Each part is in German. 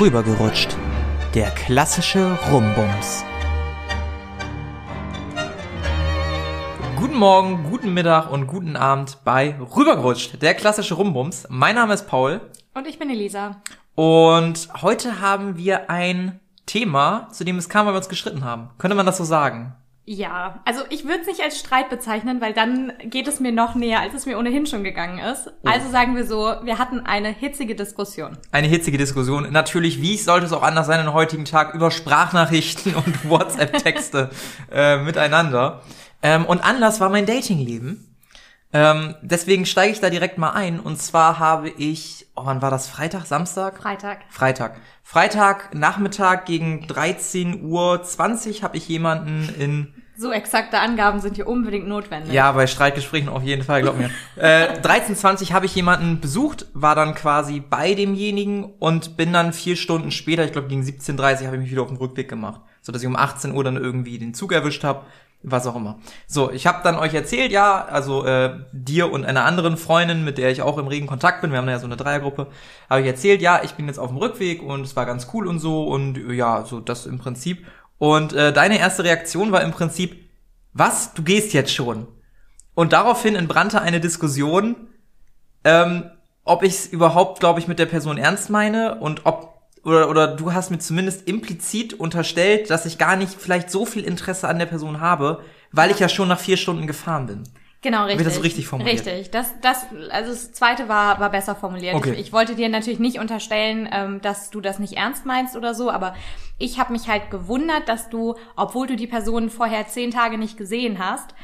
Rübergerutscht. Der klassische Rumbums. Guten Morgen, guten Mittag und guten Abend bei Rübergerutscht, der klassische Rumbums. Mein Name ist Paul. Und ich bin Elisa. Und heute haben wir ein Thema, zu dem es kam, weil wir uns gestritten haben. Könnte man das so sagen? Ja, also ich würde es nicht als Streit bezeichnen, weil dann geht es mir noch näher, als es mir ohnehin schon gegangen ist. Oh. Also sagen wir so, wir hatten eine hitzige Diskussion. Eine hitzige Diskussion. Natürlich, wie sollte es auch anders sein in heutigen Tag, über Sprachnachrichten und WhatsApp-Texte äh, miteinander. Ähm, und Anlass war mein Datingleben. Ähm, deswegen steige ich da direkt mal ein. Und zwar habe ich, oh, wann war das? Freitag, Samstag? Freitag. Freitag. Freitag Nachmittag gegen 13.20 Uhr habe ich jemanden in so exakte Angaben sind hier unbedingt notwendig. Ja, bei Streitgesprächen auf jeden Fall, glaub mir. äh, 13.20 habe ich jemanden besucht, war dann quasi bei demjenigen und bin dann vier Stunden später, ich glaube gegen 17.30 habe ich mich wieder auf den Rückweg gemacht. So dass ich um 18 Uhr dann irgendwie den Zug erwischt habe, was auch immer. So, ich habe dann euch erzählt, ja, also äh, dir und einer anderen Freundin, mit der ich auch im regen Kontakt bin, wir haben ja so eine Dreiergruppe, habe ich erzählt, ja, ich bin jetzt auf dem Rückweg und es war ganz cool und so und ja, so das im Prinzip. Und äh, deine erste Reaktion war im Prinzip, was, du gehst jetzt schon? Und daraufhin entbrannte eine Diskussion, ähm, ob ich es überhaupt, glaube ich, mit der Person ernst meine und ob oder, oder du hast mir zumindest implizit unterstellt, dass ich gar nicht vielleicht so viel Interesse an der Person habe, weil ich ja schon nach vier Stunden gefahren bin. Genau, richtig. Wird das so richtig formuliert? Richtig. Das, das, also das zweite war, war besser formuliert. Okay. Ich, ich wollte dir natürlich nicht unterstellen, ähm, dass du das nicht ernst meinst oder so, aber ich habe mich halt gewundert, dass du, obwohl du die Person vorher zehn Tage nicht gesehen hast,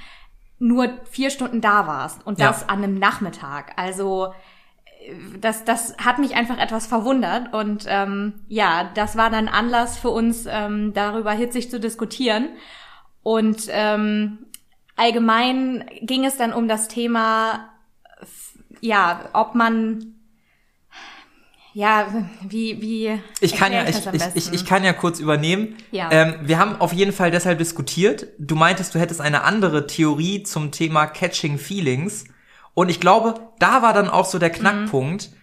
nur vier Stunden da warst und das ja. an einem Nachmittag. Also das, das hat mich einfach etwas verwundert und ähm, ja, das war dann Anlass für uns, ähm, darüber hitzig zu diskutieren. Und ähm, allgemein ging es dann um das Thema, ja, ob man ja, wie, wie. Ich kann ja, ich, ich, ich, ich, kann ja kurz übernehmen. Ja. Ähm, wir haben auf jeden Fall deshalb diskutiert. Du meintest, du hättest eine andere Theorie zum Thema Catching Feelings. Und ich glaube, da war dann auch so der Knackpunkt, mhm.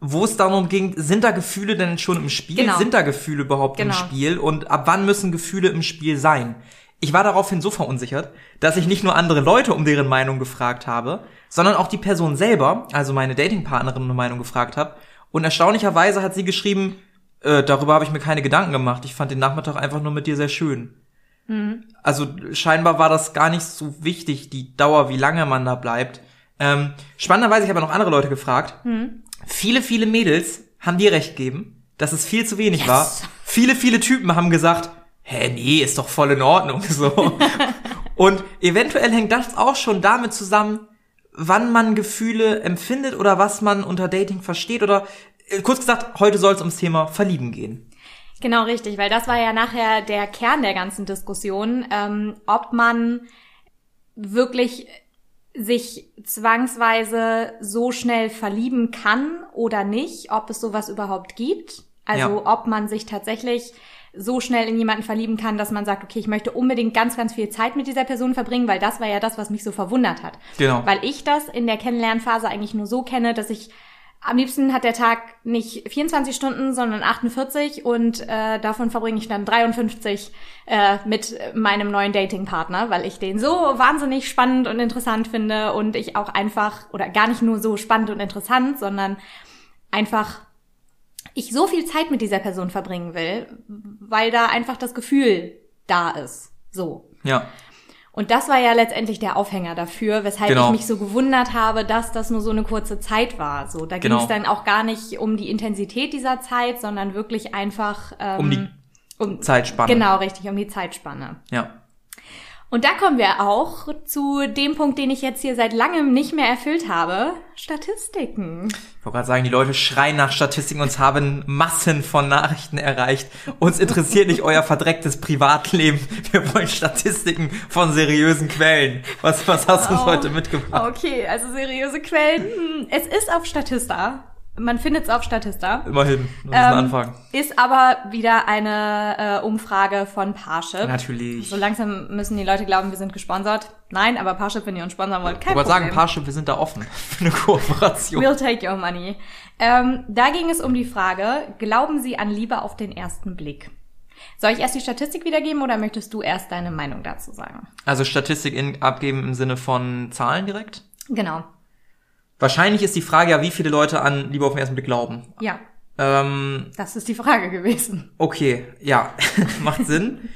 wo es darum ging, sind da Gefühle denn schon im Spiel? Genau. Sind da Gefühle überhaupt genau. im Spiel? Und ab wann müssen Gefühle im Spiel sein? Ich war daraufhin so verunsichert, dass ich nicht nur andere Leute um deren Meinung gefragt habe, sondern auch die Person selber, also meine Datingpartnerin um eine Meinung gefragt habe. Und erstaunlicherweise hat sie geschrieben, äh, darüber habe ich mir keine Gedanken gemacht. Ich fand den Nachmittag einfach nur mit dir sehr schön. Mhm. Also scheinbar war das gar nicht so wichtig, die Dauer, wie lange man da bleibt. Ähm, spannenderweise, ich habe noch andere Leute gefragt. Mhm. Viele, viele Mädels haben dir recht gegeben, dass es viel zu wenig yes. war. Viele, viele Typen haben gesagt, hä, nee, ist doch voll in Ordnung, so. Und eventuell hängt das auch schon damit zusammen, wann man Gefühle empfindet oder was man unter Dating versteht oder äh, kurz gesagt, heute soll es ums Thema Verlieben gehen. Genau richtig, weil das war ja nachher der Kern der ganzen Diskussion, ähm, ob man wirklich sich zwangsweise so schnell verlieben kann oder nicht, ob es sowas überhaupt gibt. Also ja. ob man sich tatsächlich so schnell in jemanden verlieben kann, dass man sagt, okay, ich möchte unbedingt ganz, ganz viel Zeit mit dieser Person verbringen, weil das war ja das, was mich so verwundert hat. Genau. Weil ich das in der Kennenlernphase eigentlich nur so kenne, dass ich am liebsten hat der Tag nicht 24 Stunden, sondern 48 und äh, davon verbringe ich dann 53 äh, mit meinem neuen Datingpartner, weil ich den so wahnsinnig spannend und interessant finde und ich auch einfach, oder gar nicht nur so spannend und interessant, sondern einfach ich so viel Zeit mit dieser Person verbringen will, weil da einfach das Gefühl da ist. So. Ja. Und das war ja letztendlich der Aufhänger dafür, weshalb genau. ich mich so gewundert habe, dass das nur so eine kurze Zeit war. So, da genau. ging es dann auch gar nicht um die Intensität dieser Zeit, sondern wirklich einfach ähm, um die um, Zeitspanne. Genau, richtig, um die Zeitspanne. Ja. Und da kommen wir auch zu dem Punkt, den ich jetzt hier seit langem nicht mehr erfüllt habe. Statistiken. Ich wollte gerade sagen, die Leute schreien nach Statistiken. Uns haben Massen von Nachrichten erreicht. Uns interessiert nicht euer verdrecktes Privatleben. Wir wollen Statistiken von seriösen Quellen. Was, was hast du uns heute mitgebracht? Okay, also seriöse Quellen. Hm, es ist auf Statista. Man findet es auf Statista. Immerhin, das ist ein ähm, Anfang. Ist aber wieder eine äh, Umfrage von Parship. Natürlich. So langsam müssen die Leute glauben, wir sind gesponsert. Nein, aber Parship, wenn ihr uns sponsern wollt, kein ich Problem. sagen, Parship, wir sind da offen für eine Kooperation. We'll take your money. Ähm, da ging es um die Frage, glauben Sie an Liebe auf den ersten Blick? Soll ich erst die Statistik wiedergeben oder möchtest du erst deine Meinung dazu sagen? Also Statistik in, abgeben im Sinne von Zahlen direkt? Genau. Wahrscheinlich ist die Frage ja, wie viele Leute an Liebe auf den ersten Blick glauben. Ja. Ähm, das ist die Frage gewesen. Okay, ja, macht Sinn.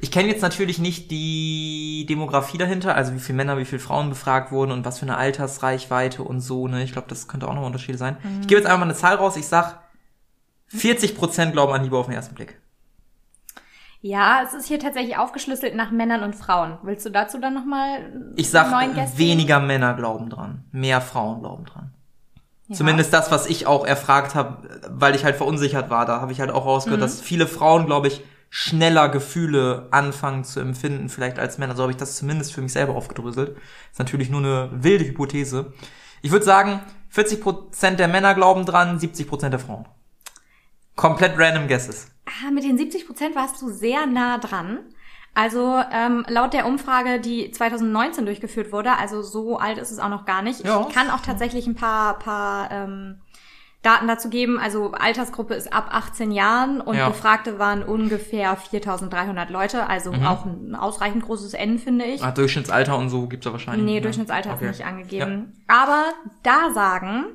Ich kenne jetzt natürlich nicht die Demografie dahinter, also wie viele Männer, wie viele Frauen befragt wurden und was für eine Altersreichweite und so, ne? Ich glaube, das könnte auch noch Unterschiede sein. Mhm. Ich gebe jetzt einfach mal eine Zahl raus. Ich sag, 40% glauben an Liebe auf den ersten Blick. Ja, es ist hier tatsächlich aufgeschlüsselt nach Männern und Frauen. Willst du dazu dann nochmal Ich sag, weniger Männer glauben dran, mehr Frauen glauben dran. Ja. Zumindest das, was ich auch erfragt habe, weil ich halt verunsichert war. Da habe ich halt auch rausgehört, mhm. dass viele Frauen, glaube ich, schneller Gefühle anfangen zu empfinden, vielleicht als Männer. So habe ich das zumindest für mich selber aufgedröselt. Ist natürlich nur eine wilde Hypothese. Ich würde sagen, 40% der Männer glauben dran, 70% der Frauen. Komplett random guesses. Ah, mit den 70 Prozent warst du sehr nah dran. Also ähm, laut der Umfrage, die 2019 durchgeführt wurde, also so alt ist es auch noch gar nicht. Ja. Ich kann auch tatsächlich ein paar, paar ähm, Daten dazu geben. Also Altersgruppe ist ab 18 Jahren und ja. Befragte waren ungefähr 4.300 Leute. Also mhm. auch ein ausreichend großes N, finde ich. Ah, Durchschnittsalter und so gibt's da wahrscheinlich. Nee, Durchschnittsalter okay. ist nicht angegeben. Ja. Aber da sagen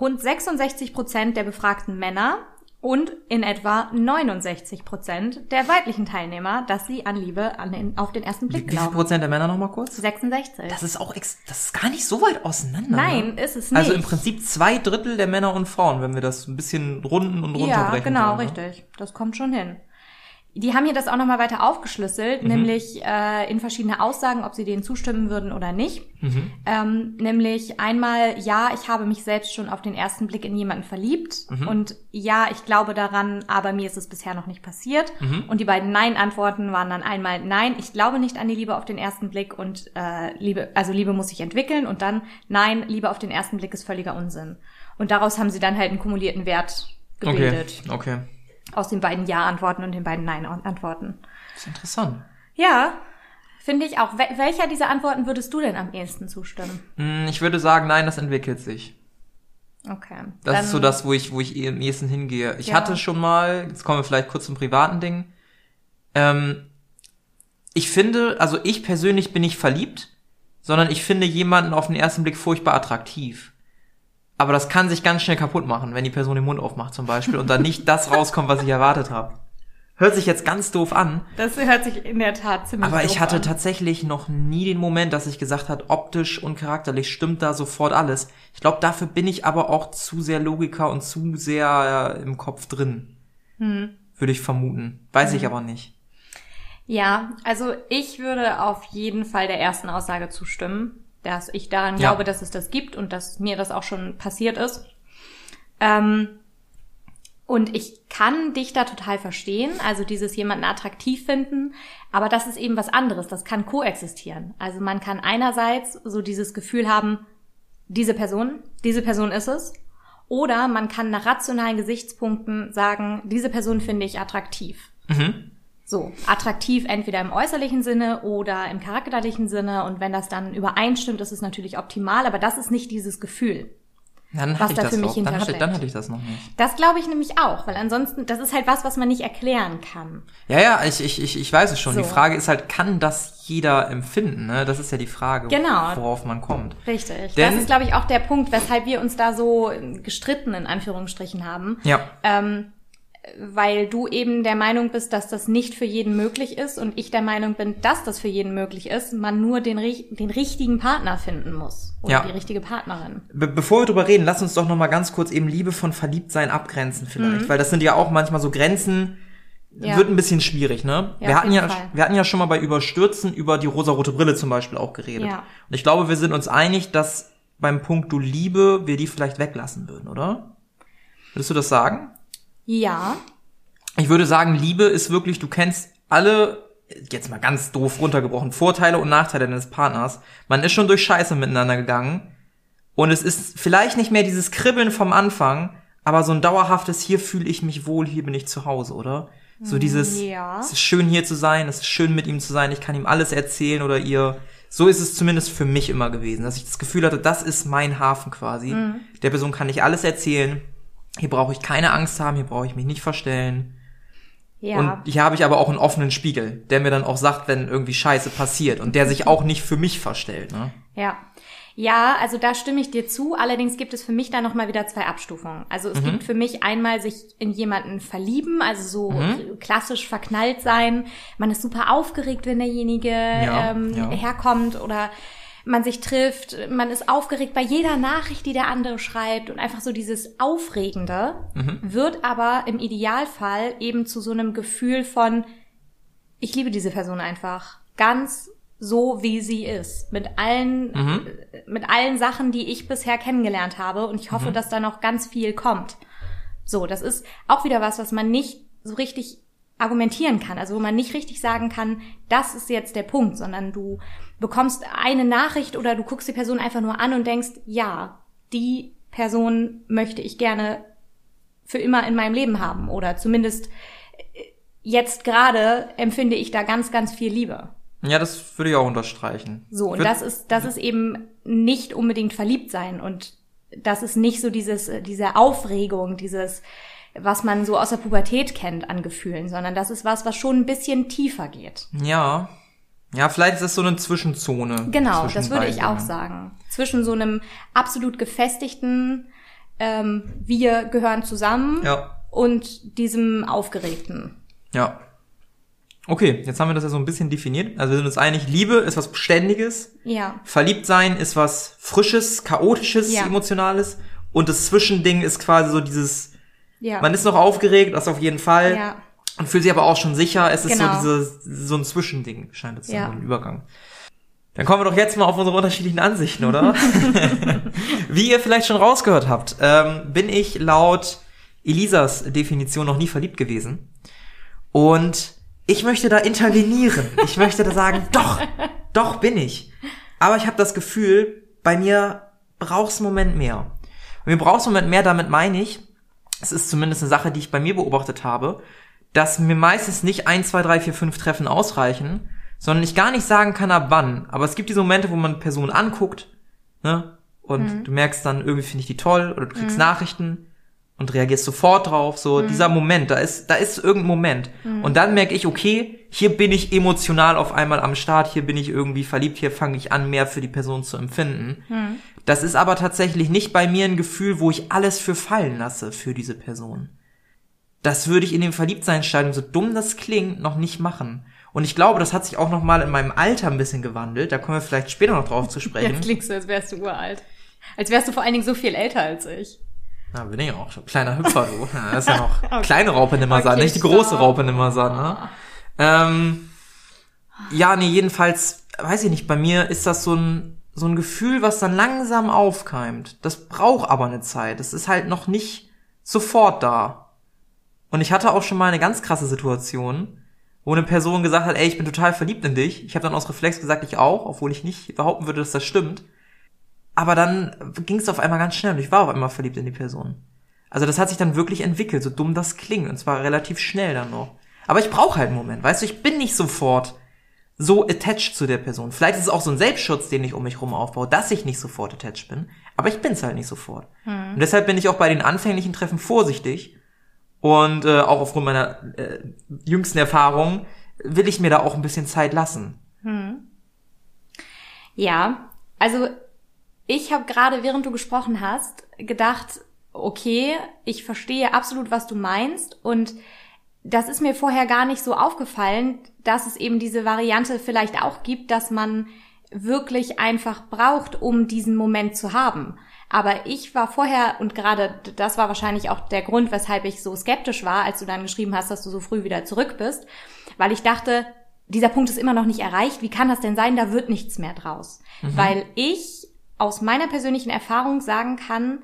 rund 66 Prozent der befragten Männer, und in etwa 69 Prozent der weiblichen Teilnehmer, dass sie an Liebe an den, auf den ersten Blick glauben. Wie viel Prozent der Männer nochmal kurz? 66. Das ist auch ex das ist gar nicht so weit auseinander. Nein, ne? ist es nicht. Also im Prinzip zwei Drittel der Männer und Frauen, wenn wir das ein bisschen runden und runterbrechen. Ja, genau, wollen, ne? richtig. Das kommt schon hin. Die haben hier das auch nochmal weiter aufgeschlüsselt, mhm. nämlich äh, in verschiedene Aussagen, ob sie denen zustimmen würden oder nicht. Mhm. Ähm, nämlich einmal, ja, ich habe mich selbst schon auf den ersten Blick in jemanden verliebt mhm. und ja, ich glaube daran, aber mir ist es bisher noch nicht passiert. Mhm. Und die beiden Nein-Antworten waren dann einmal Nein, ich glaube nicht an die Liebe auf den ersten Blick und äh, Liebe, also Liebe muss sich entwickeln und dann Nein, Liebe auf den ersten Blick ist völliger Unsinn. Und daraus haben sie dann halt einen kumulierten Wert gebildet. Okay. okay aus den beiden Ja-Antworten und den beiden Nein-Antworten. Das ist interessant. Ja, finde ich auch. Wel welcher dieser Antworten würdest du denn am ehesten zustimmen? Hm, ich würde sagen, nein, das entwickelt sich. Okay. Das ist so das, wo ich, wo ich am ehesten hingehe. Ich ja. hatte schon mal, jetzt kommen wir vielleicht kurz zum privaten Ding. Ähm, ich finde, also ich persönlich bin nicht verliebt, sondern ich finde jemanden auf den ersten Blick furchtbar attraktiv. Aber das kann sich ganz schnell kaputt machen, wenn die Person den Mund aufmacht zum Beispiel und dann nicht das rauskommt, was ich erwartet habe. Hört sich jetzt ganz doof an. Das hört sich in der Tat ziemlich Aber ich hatte an. tatsächlich noch nie den Moment, dass ich gesagt hat, optisch und charakterlich stimmt da sofort alles. Ich glaube, dafür bin ich aber auch zu sehr Logiker und zu sehr im Kopf drin. Hm. Würde ich vermuten. Weiß hm. ich aber nicht. Ja, also ich würde auf jeden Fall der ersten Aussage zustimmen dass ich daran ja. glaube, dass es das gibt und dass mir das auch schon passiert ist. Ähm, und ich kann dich da total verstehen, also dieses jemanden attraktiv finden, aber das ist eben was anderes, das kann koexistieren. Also man kann einerseits so dieses Gefühl haben, diese Person, diese Person ist es, oder man kann nach rationalen Gesichtspunkten sagen, diese Person finde ich attraktiv. Mhm. So, attraktiv entweder im äußerlichen Sinne oder im charakterlichen Sinne. Und wenn das dann übereinstimmt, ist es natürlich optimal, aber das ist nicht dieses Gefühl. Dann was da für mich dann hatte, dann hatte ich das noch nicht. Das glaube ich nämlich auch, weil ansonsten, das ist halt was, was man nicht erklären kann. Ja, ja, ich, ich, ich, ich weiß es schon. So. Die Frage ist halt, kann das jeder empfinden? Ne? Das ist ja die Frage, genau. worauf man kommt. Richtig. Denn, das ist, glaube ich, auch der Punkt, weshalb wir uns da so gestritten, in Anführungsstrichen, haben. Ja. Ähm, weil du eben der Meinung bist, dass das nicht für jeden möglich ist und ich der Meinung bin, dass das für jeden möglich ist, man nur den, den richtigen Partner finden muss oder ja. die richtige Partnerin. Be bevor wir drüber reden, lass uns doch noch mal ganz kurz eben Liebe von Verliebtsein abgrenzen vielleicht, mhm. weil das sind ja auch manchmal so Grenzen, ja. wird ein bisschen schwierig, ne? Ja, wir hatten ja, Fall. wir hatten ja schon mal bei Überstürzen über die rosarote Brille zum Beispiel auch geredet. Ja. Und ich glaube, wir sind uns einig, dass beim Punkt du Liebe wir die vielleicht weglassen würden, oder? Würdest du das sagen? Ja. Ich würde sagen, Liebe ist wirklich, du kennst alle, jetzt mal ganz doof runtergebrochen, Vorteile und Nachteile deines Partners. Man ist schon durch Scheiße miteinander gegangen. Und es ist vielleicht nicht mehr dieses Kribbeln vom Anfang, aber so ein dauerhaftes, hier fühle ich mich wohl, hier bin ich zu Hause, oder? So dieses, ja. es ist schön hier zu sein, es ist schön mit ihm zu sein, ich kann ihm alles erzählen oder ihr. So ist es zumindest für mich immer gewesen, dass ich das Gefühl hatte, das ist mein Hafen quasi. Mhm. Der Person kann ich alles erzählen. Hier brauche ich keine Angst haben, hier brauche ich mich nicht verstellen. Ja. Und hier habe ich aber auch einen offenen Spiegel, der mir dann auch sagt, wenn irgendwie Scheiße passiert und der sich auch nicht für mich verstellt. Ne? Ja. Ja, also da stimme ich dir zu. Allerdings gibt es für mich da nochmal wieder zwei Abstufungen. Also es mhm. gibt für mich einmal sich in jemanden verlieben, also so mhm. klassisch verknallt sein. Man ist super aufgeregt, wenn derjenige ja, ähm, ja. herkommt oder man sich trifft. Man ist aufgeregt bei jeder Nachricht, die der andere schreibt und einfach so dieses Aufregende mhm. wird aber im Idealfall eben zu so einem Gefühl von, ich liebe diese Person einfach. Ganz so wie sie ist, mit allen mhm. mit allen Sachen, die ich bisher kennengelernt habe und ich hoffe, mhm. dass da noch ganz viel kommt. So, das ist auch wieder was, was man nicht so richtig argumentieren kann, also wo man nicht richtig sagen kann, das ist jetzt der Punkt, sondern du bekommst eine Nachricht oder du guckst die Person einfach nur an und denkst, ja, die Person möchte ich gerne für immer in meinem Leben haben oder zumindest jetzt gerade empfinde ich da ganz, ganz viel Liebe. Ja, das würde ich auch unterstreichen. So, und das ist, das ist eben nicht unbedingt verliebt sein und das ist nicht so dieses, diese Aufregung, dieses, was man so aus der Pubertät kennt an Gefühlen, sondern das ist was, was schon ein bisschen tiefer geht. Ja. Ja, vielleicht ist das so eine Zwischenzone. Genau, das würde ich auch sagen. Zwischen so einem absolut gefestigten, ähm, wir gehören zusammen ja. und diesem aufgeregten. Ja. Okay, jetzt haben wir das ja so ein bisschen definiert. Also wir sind uns einig, Liebe ist was Beständiges. Ja. Verliebt sein ist was Frisches, Chaotisches, ja. Emotionales. Und das Zwischending ist quasi so dieses, ja. man ist noch aufgeregt, das auf jeden Fall. Ja. Und fühlt sich aber auch schon sicher. Es ist genau. so diese, so ein Zwischending, scheint es ja. so ein Übergang. Dann kommen wir doch jetzt mal auf unsere unterschiedlichen Ansichten, oder? Wie ihr vielleicht schon rausgehört habt, ähm, bin ich laut Elisas Definition noch nie verliebt gewesen. Und ich möchte da intervenieren. Ich möchte da sagen, doch, doch bin ich. Aber ich habe das Gefühl, bei mir brauchst einen Moment mehr. Und mir brauchst einen Moment mehr, damit meine ich, es ist zumindest eine Sache, die ich bei mir beobachtet habe, dass mir meistens nicht ein, zwei, drei, vier, fünf Treffen ausreichen, sondern ich gar nicht sagen kann, ab wann. Aber es gibt diese Momente, wo man Personen anguckt, ne? Und mhm. du merkst dann, irgendwie finde ich die toll, oder du kriegst mhm. Nachrichten, und reagierst sofort drauf. So mhm. dieser Moment, da ist, da ist irgendein Moment. Mhm. Und dann merke ich, okay, hier bin ich emotional auf einmal am Start, hier bin ich irgendwie verliebt, hier fange ich an, mehr für die Person zu empfinden. Mhm. Das ist aber tatsächlich nicht bei mir ein Gefühl, wo ich alles für fallen lasse für diese Person. Das würde ich in dem Verliebtseinstadium, so dumm das klingt, noch nicht machen. Und ich glaube, das hat sich auch noch mal in meinem Alter ein bisschen gewandelt. Da kommen wir vielleicht später noch drauf zu sprechen. Jetzt klingst du, als wärst du uralt. Als wärst du vor allen Dingen so viel älter als ich. Na, bin ich auch schon. Kleiner Hüpfer, du. Ja, das ist ja noch okay. kleine Raupe Nimmersan, okay, nicht die große Raupe Nimmersan, ne? Ähm, ja, nee, jedenfalls, weiß ich nicht, bei mir ist das so ein, so ein Gefühl, was dann langsam aufkeimt. Das braucht aber eine Zeit. Das ist halt noch nicht sofort da. Und ich hatte auch schon mal eine ganz krasse Situation, wo eine Person gesagt hat, ey, ich bin total verliebt in dich. Ich habe dann aus Reflex gesagt, ich auch, obwohl ich nicht behaupten würde, dass das stimmt. Aber dann ging es auf einmal ganz schnell und ich war auf einmal verliebt in die Person. Also das hat sich dann wirklich entwickelt, so dumm das klingt, und zwar relativ schnell dann noch. Aber ich brauche halt einen Moment, weißt du, ich bin nicht sofort so attached zu der Person. Vielleicht ist es auch so ein Selbstschutz, den ich um mich rum aufbaue, dass ich nicht sofort attached bin, aber ich bin's halt nicht sofort. Hm. Und deshalb bin ich auch bei den anfänglichen Treffen vorsichtig und äh, auch aufgrund meiner äh, jüngsten Erfahrungen will ich mir da auch ein bisschen Zeit lassen. Hm. Ja, also ich habe gerade, während du gesprochen hast, gedacht, okay, ich verstehe absolut, was du meinst und das ist mir vorher gar nicht so aufgefallen, dass es eben diese Variante vielleicht auch gibt, dass man wirklich einfach braucht, um diesen Moment zu haben. Aber ich war vorher, und gerade das war wahrscheinlich auch der Grund, weshalb ich so skeptisch war, als du dann geschrieben hast, dass du so früh wieder zurück bist, weil ich dachte, dieser Punkt ist immer noch nicht erreicht, wie kann das denn sein, da wird nichts mehr draus. Mhm. Weil ich aus meiner persönlichen Erfahrung sagen kann,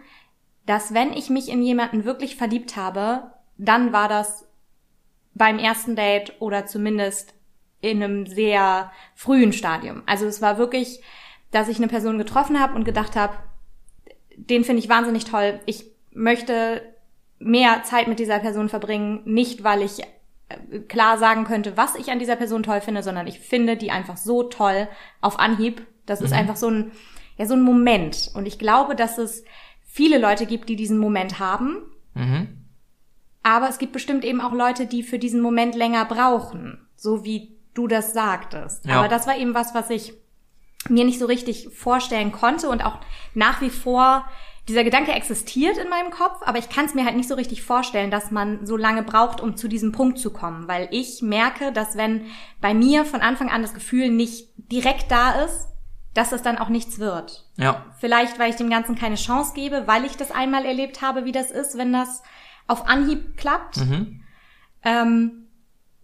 dass wenn ich mich in jemanden wirklich verliebt habe, dann war das beim ersten Date oder zumindest in einem sehr frühen Stadium. Also es war wirklich, dass ich eine Person getroffen habe und gedacht habe, den finde ich wahnsinnig toll. Ich möchte mehr Zeit mit dieser Person verbringen, nicht weil ich äh, klar sagen könnte, was ich an dieser Person toll finde, sondern ich finde die einfach so toll auf Anhieb. Das mhm. ist einfach so ein, ja, so ein Moment. Und ich glaube, dass es viele Leute gibt, die diesen Moment haben. Mhm. Aber es gibt bestimmt eben auch Leute, die für diesen Moment länger brauchen. So wie du das sagtest. Ja. Aber das war eben was, was ich mir nicht so richtig vorstellen konnte und auch nach wie vor dieser Gedanke existiert in meinem Kopf, aber ich kann es mir halt nicht so richtig vorstellen, dass man so lange braucht, um zu diesem Punkt zu kommen, weil ich merke, dass wenn bei mir von Anfang an das Gefühl nicht direkt da ist, dass es dann auch nichts wird. Ja. Vielleicht, weil ich dem Ganzen keine Chance gebe, weil ich das einmal erlebt habe, wie das ist, wenn das auf Anhieb klappt. Mhm. Ähm,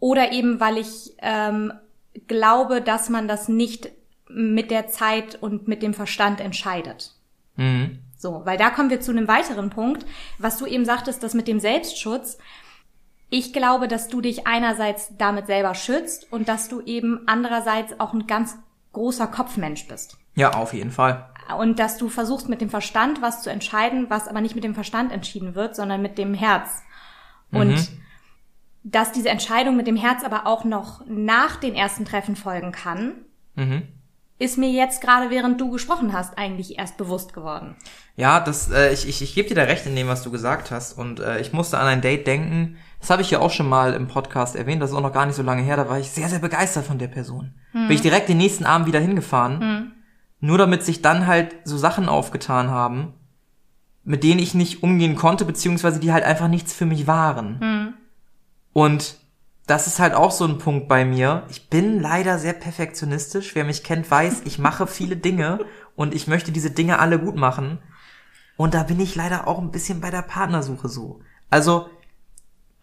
oder eben, weil ich ähm, glaube, dass man das nicht mit der Zeit und mit dem Verstand entscheidet. Mhm. So, weil da kommen wir zu einem weiteren Punkt, was du eben sagtest, das mit dem Selbstschutz. Ich glaube, dass du dich einerseits damit selber schützt und dass du eben andererseits auch ein ganz großer Kopfmensch bist. Ja, auf jeden Fall. Und dass du versuchst mit dem Verstand was zu entscheiden, was aber nicht mit dem Verstand entschieden wird, sondern mit dem Herz. Und mhm. dass diese Entscheidung mit dem Herz aber auch noch nach den ersten Treffen folgen kann. Mhm ist mir jetzt gerade, während du gesprochen hast, eigentlich erst bewusst geworden. Ja, das, äh, ich, ich, ich gebe dir da recht in dem, was du gesagt hast. Und äh, ich musste an ein Date denken. Das habe ich ja auch schon mal im Podcast erwähnt. Das ist auch noch gar nicht so lange her. Da war ich sehr, sehr begeistert von der Person. Hm. Bin ich direkt den nächsten Abend wieder hingefahren. Nur damit sich dann halt so Sachen aufgetan haben, mit denen ich nicht umgehen konnte, beziehungsweise die halt einfach nichts für mich waren. Hm. Und das ist halt auch so ein Punkt bei mir. Ich bin leider sehr perfektionistisch. Wer mich kennt, weiß, ich mache viele Dinge und ich möchte diese Dinge alle gut machen. Und da bin ich leider auch ein bisschen bei der Partnersuche so. Also,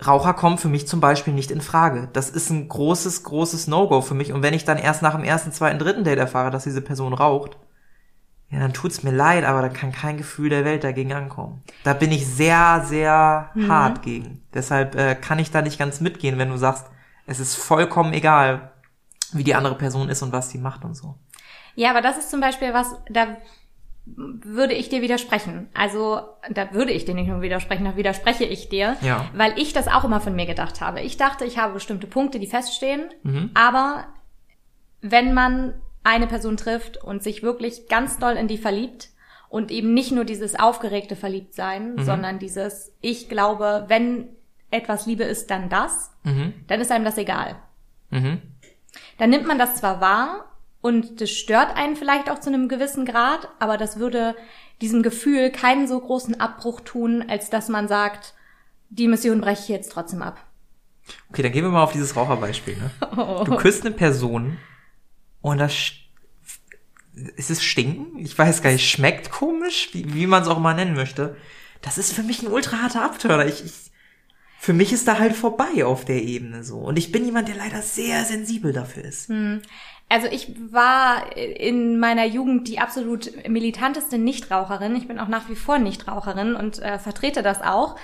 Raucher kommen für mich zum Beispiel nicht in Frage. Das ist ein großes, großes No-Go für mich. Und wenn ich dann erst nach dem ersten, zweiten, dritten Date erfahre, dass diese Person raucht, ja, dann tut's mir leid, aber da kann kein Gefühl der Welt dagegen ankommen. Da bin ich sehr, sehr mhm. hart gegen. Deshalb äh, kann ich da nicht ganz mitgehen, wenn du sagst, es ist vollkommen egal, wie die andere Person ist und was sie macht und so. Ja, aber das ist zum Beispiel was, da würde ich dir widersprechen. Also, da würde ich dir nicht nur widersprechen, da widerspreche ich dir, ja. weil ich das auch immer von mir gedacht habe. Ich dachte, ich habe bestimmte Punkte, die feststehen, mhm. aber wenn man eine Person trifft und sich wirklich ganz doll in die verliebt und eben nicht nur dieses aufgeregte Verliebtsein, mhm. sondern dieses, ich glaube, wenn etwas Liebe ist, dann das, mhm. dann ist einem das egal. Mhm. Dann nimmt man das zwar wahr und das stört einen vielleicht auch zu einem gewissen Grad, aber das würde diesem Gefühl keinen so großen Abbruch tun, als dass man sagt, die Mission breche ich jetzt trotzdem ab. Okay, dann gehen wir mal auf dieses Raucherbeispiel. Ne? Oh. Du küsst eine Person und das ist es stinken? Ich weiß gar nicht, schmeckt komisch, wie, wie man es auch mal nennen möchte. Das ist für mich ein ultra harter Abtörner. Ich, ich, für mich ist da halt vorbei auf der Ebene so. Und ich bin jemand, der leider sehr sensibel dafür ist. Hm. Also ich war in meiner Jugend die absolut militanteste Nichtraucherin. Ich bin auch nach wie vor Nichtraucherin und äh, vertrete das auch.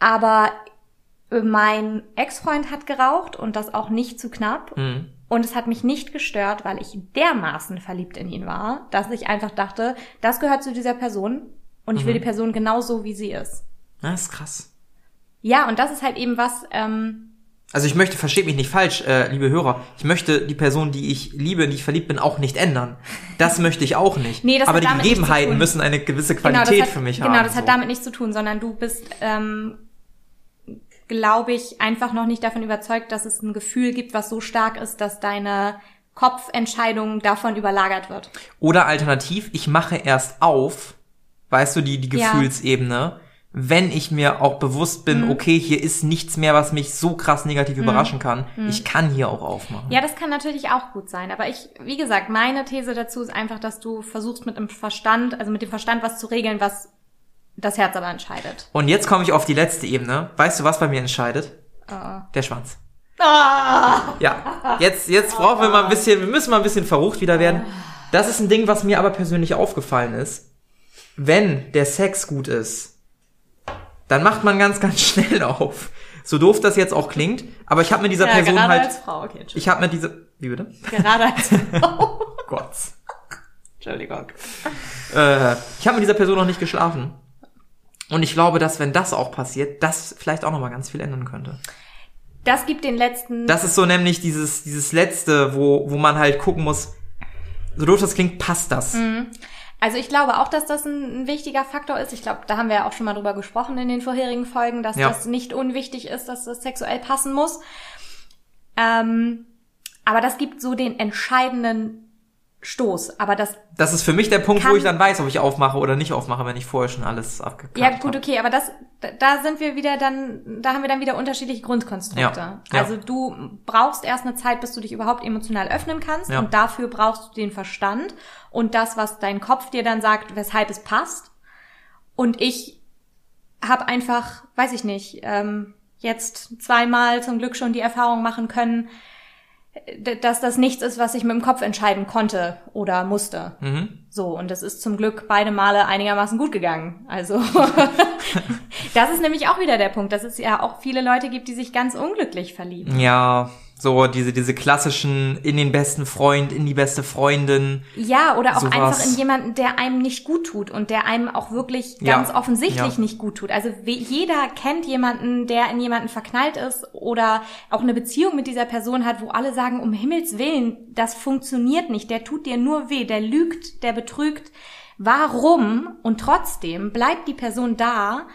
Aber mein Ex-Freund hat geraucht und das auch nicht zu knapp. Mhm. Und es hat mich nicht gestört, weil ich dermaßen verliebt in ihn war, dass ich einfach dachte, das gehört zu dieser Person und ich mhm. will die Person genauso, wie sie ist. Das ist krass. Ja, und das ist halt eben was. Ähm, also ich möchte, versteht mich nicht falsch, äh, liebe Hörer, ich möchte die Person, die ich liebe, in die ich verliebt bin, auch nicht ändern. Das möchte ich auch nicht. nee, das Aber die Gegebenheiten müssen eine gewisse Qualität genau, hat, für mich genau, haben. Genau, das so. hat damit nichts zu tun, sondern du bist ähm, glaube ich, einfach noch nicht davon überzeugt, dass es ein Gefühl gibt, was so stark ist, dass deine Kopfentscheidung davon überlagert wird. Oder alternativ, ich mache erst auf, weißt du, die, die Gefühlsebene, ja. Wenn ich mir auch bewusst bin, mhm. okay, hier ist nichts mehr, was mich so krass negativ mhm. überraschen kann. Mhm. Ich kann hier auch aufmachen. Ja, das kann natürlich auch gut sein. Aber ich, wie gesagt, meine These dazu ist einfach, dass du versuchst mit dem Verstand, also mit dem Verstand was zu regeln, was das Herz aber entscheidet. Und jetzt komme ich auf die letzte Ebene. Weißt du, was bei mir entscheidet? Oh. Der Schwanz. Oh. Ja, jetzt, jetzt brauchen wir mal ein bisschen, wir müssen mal ein bisschen verrucht wieder werden. Das ist ein Ding, was mir aber persönlich aufgefallen ist. Wenn der Sex gut ist, dann macht man ganz, ganz schnell auf. So doof das jetzt auch klingt, aber ich habe mit dieser ja, Person gerade halt. Als Frau, okay, ich habe mit diese. Wie bitte? Gerade als Frau. Gott. Entschuldigung. äh, ich habe mit dieser Person noch nicht geschlafen. Und ich glaube, dass wenn das auch passiert, das vielleicht auch noch mal ganz viel ändern könnte. Das gibt den letzten. Das ist so nämlich dieses dieses letzte, wo wo man halt gucken muss. So doof das klingt, passt das. Mhm. Also ich glaube auch, dass das ein, ein wichtiger Faktor ist. Ich glaube, da haben wir ja auch schon mal drüber gesprochen in den vorherigen Folgen, dass ja. das nicht unwichtig ist, dass das sexuell passen muss. Ähm, aber das gibt so den entscheidenden Stoß. Aber das. Das ist für mich der Punkt, wo ich dann weiß, ob ich aufmache oder nicht aufmache, wenn ich vorher schon alles abgeklärt habe. Ja, gut, okay, aber das, da sind wir wieder dann, da haben wir dann wieder unterschiedliche Grundkonstrukte. Ja, ja. Also du brauchst erst eine Zeit, bis du dich überhaupt emotional öffnen kannst ja. und dafür brauchst du den Verstand und das, was dein Kopf dir dann sagt, weshalb es passt. Und ich habe einfach, weiß ich nicht, ähm, jetzt zweimal zum Glück schon die Erfahrung machen können, dass das nichts ist, was ich mit dem Kopf entscheiden konnte oder musste. Mhm. So, und das ist zum Glück beide Male einigermaßen gut gegangen. Also, das ist nämlich auch wieder der Punkt, dass es ja auch viele Leute gibt, die sich ganz unglücklich verlieben. Ja, so diese, diese klassischen in den besten Freund, in die beste Freundin. Ja, oder auch sowas. einfach in jemanden, der einem nicht gut tut und der einem auch wirklich ganz ja, offensichtlich ja. nicht gut tut. Also jeder kennt jemanden, der in jemanden verknallt ist oder auch eine Beziehung mit dieser Person hat, wo alle sagen, um Himmels Willen, das funktioniert nicht, der tut dir nur weh, der lügt, der betrügt. Warum? Und trotzdem bleibt die Person da,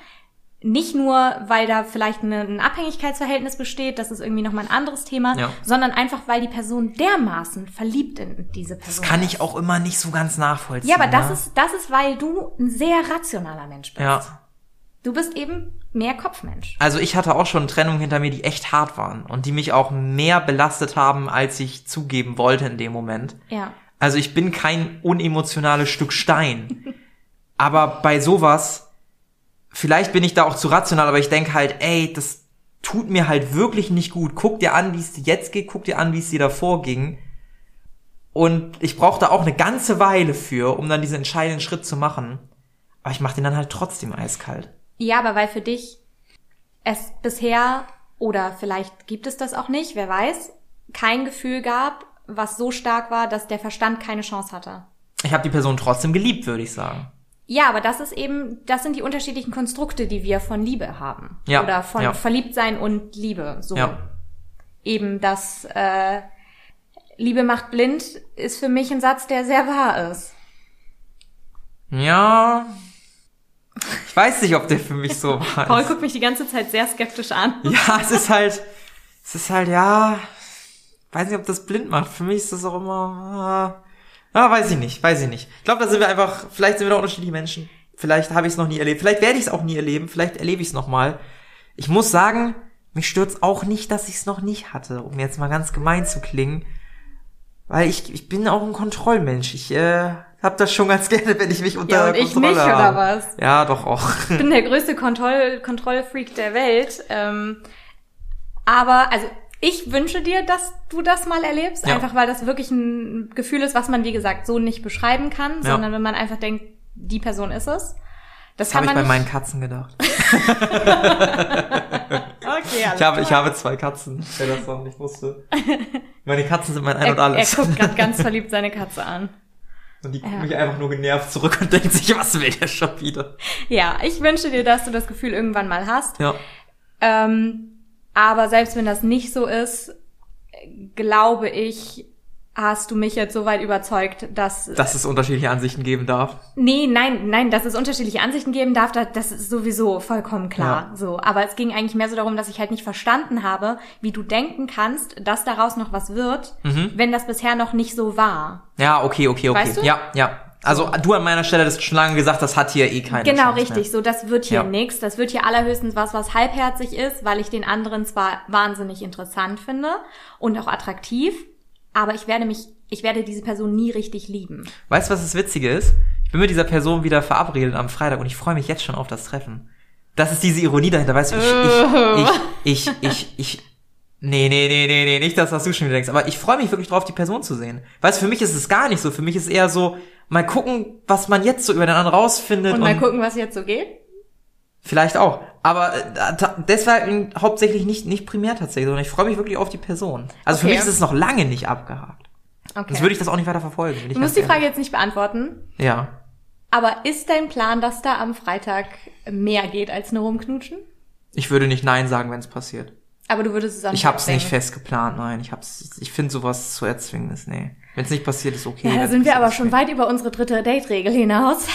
nicht nur, weil da vielleicht ein Abhängigkeitsverhältnis besteht, das ist irgendwie nochmal ein anderes Thema, ja. sondern einfach, weil die Person dermaßen verliebt in diese Person Das kann ich auch immer nicht so ganz nachvollziehen. Ja, aber das ne? ist, das ist, weil du ein sehr rationaler Mensch bist. Ja. Du bist eben mehr Kopfmensch. Also ich hatte auch schon Trennungen hinter mir, die echt hart waren und die mich auch mehr belastet haben, als ich zugeben wollte in dem Moment. Ja. Also ich bin kein unemotionales Stück Stein. aber bei sowas vielleicht bin ich da auch zu rational, aber ich denke halt, ey, das tut mir halt wirklich nicht gut. Guck dir an, wie es dir jetzt geht, guck dir an, wie es dir davor ging. Und ich brauche da auch eine ganze Weile für, um dann diesen entscheidenden Schritt zu machen. Aber ich mache den dann halt trotzdem eiskalt. Ja, aber weil für dich es bisher, oder vielleicht gibt es das auch nicht, wer weiß, kein Gefühl gab, was so stark war, dass der Verstand keine Chance hatte. Ich habe die Person trotzdem geliebt, würde ich sagen. Ja, aber das ist eben, das sind die unterschiedlichen Konstrukte, die wir von Liebe haben. Ja. Oder von ja. Verliebtsein und Liebe. So. Ja. Eben das äh, Liebe macht blind ist für mich ein Satz, der sehr wahr ist. Ja. Ich weiß nicht, ob der für mich so wahr ist. Paul guckt mich die ganze Zeit sehr skeptisch an. Ja, es ist halt, es ist halt, ja, weiß nicht, ob das blind macht. Für mich ist das auch immer, Ah, weiß ich nicht, weiß ich nicht. Ich glaube, da sind wir einfach, vielleicht sind wir da unterschiedliche Menschen. Vielleicht habe ich es noch nie erlebt. Vielleicht werde ich es auch nie erleben. Vielleicht erlebe ich es noch mal. Ich muss sagen, mich stört's auch nicht, dass ich es noch nicht hatte, um jetzt mal ganz gemein zu klingen. Weil ich, ich bin auch ein Kontrollmensch. Ich äh, hab das schon ganz gerne, wenn ich mich unter ja, und ich Kontrolle nicht, oder was? Ja, doch auch. Ich bin der größte Kontroll Kontrollfreak der Welt. Ähm, aber, also ich wünsche dir, dass du das mal erlebst, ja. einfach weil das wirklich ein Gefühl ist, was man, wie gesagt, so nicht beschreiben kann, ja. sondern wenn man einfach denkt, die Person ist es. Das, das habe ich bei meinen Katzen gedacht. okay, ich habe, ich habe zwei Katzen, wer das noch nicht wusste. Meine Katzen sind mein Ein er, und Alles. Er guckt gerade ganz verliebt seine Katze an. Und die guckt ja. mich einfach nur genervt zurück und denkt sich, was will der schon wieder? Ja, ich wünsche dir, dass du das Gefühl irgendwann mal hast. Ja. Ähm, aber selbst wenn das nicht so ist, glaube ich, hast du mich jetzt soweit überzeugt, dass dass es unterschiedliche Ansichten geben darf. Nee, nein, nein, dass es unterschiedliche Ansichten geben darf, das ist sowieso vollkommen klar. Ja. So, aber es ging eigentlich mehr so darum, dass ich halt nicht verstanden habe, wie du denken kannst, dass daraus noch was wird, mhm. wenn das bisher noch nicht so war. Ja, okay, okay, okay. Weißt du? Ja, ja. Also du an meiner Stelle hast schon lange gesagt, das hat hier eh keine Genau, Chance richtig. Mehr. So, das wird hier ja. nix. Das wird hier allerhöchstens was, was halbherzig ist, weil ich den anderen zwar wahnsinnig interessant finde und auch attraktiv, aber ich werde mich, ich werde diese Person nie richtig lieben. Weißt du, was das Witzige ist? Ich bin mit dieser Person wieder verabredet am Freitag und ich freue mich jetzt schon auf das Treffen. Das ist diese Ironie dahinter, weißt du, ich, ich, ich, ich, ich, Nee, nee, nee, nee, nee, nicht das, was du schon wieder denkst. Aber ich freue mich wirklich drauf, die Person zu sehen. Weißt du, für mich ist es gar nicht so. Für mich ist es eher so, mal gucken, was man jetzt so über den anderen rausfindet. Und mal und gucken, was jetzt so geht? Vielleicht auch. Aber äh, deshalb hauptsächlich nicht, nicht primär tatsächlich, sondern ich freue mich wirklich auf die Person. Also okay. für mich ist es noch lange nicht abgehakt. Okay. Sonst würde ich das auch nicht weiter verfolgen. Du musst die Frage jetzt nicht beantworten. Ja. Aber ist dein Plan, dass da am Freitag mehr geht als nur rumknutschen? Ich würde nicht Nein sagen, wenn es passiert. Aber du würdest es am Ich hab's nicht fest geplant, nein. Ich hab's, ich finde sowas zu erzwingnis, nee. Wenn es nicht passiert, ist okay. Da sind wir aber schon weit über unsere dritte Date-Regel hinaus.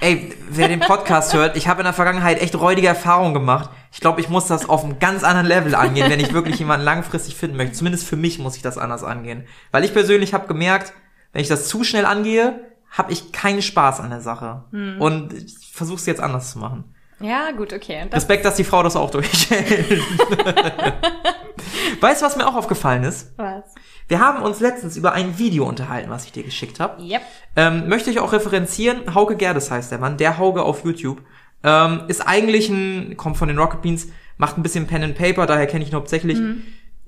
Ey, wer den Podcast hört, ich habe in der Vergangenheit echt räudige Erfahrungen gemacht. Ich glaube, ich muss das auf einem ganz anderen Level angehen, wenn ich wirklich jemanden langfristig finden möchte. Zumindest für mich muss ich das anders angehen. Weil ich persönlich habe gemerkt, wenn ich das zu schnell angehe, habe ich keinen Spaß an der Sache. Hm. Und ich versuche es jetzt anders zu machen. Ja, gut, okay. Das Respekt, dass die Frau das auch durchhält. weißt du, was mir auch aufgefallen ist? Was? Wir haben uns letztens über ein Video unterhalten, was ich dir geschickt habe. Yep. Ähm, möchte ich auch referenzieren. Hauke Gerdes heißt der Mann, der Hauge auf YouTube. Ähm, ist eigentlich ein, kommt von den Rocket Beans, macht ein bisschen Pen and Paper, daher kenne ich ihn hauptsächlich. Mhm.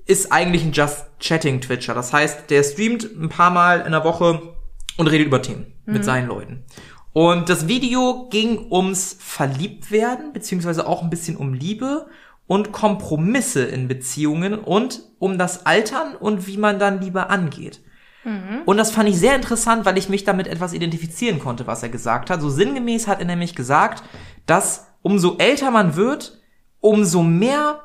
Ist eigentlich ein Just Chatting Twitcher. Das heißt, der streamt ein paar Mal in der Woche und redet über Themen mhm. mit seinen Leuten. Und das Video ging ums Verliebtwerden, beziehungsweise auch ein bisschen um Liebe und Kompromisse in Beziehungen und um das Altern und wie man dann Liebe angeht. Mhm. Und das fand ich sehr interessant, weil ich mich damit etwas identifizieren konnte, was er gesagt hat. So sinngemäß hat er nämlich gesagt, dass umso älter man wird, umso mehr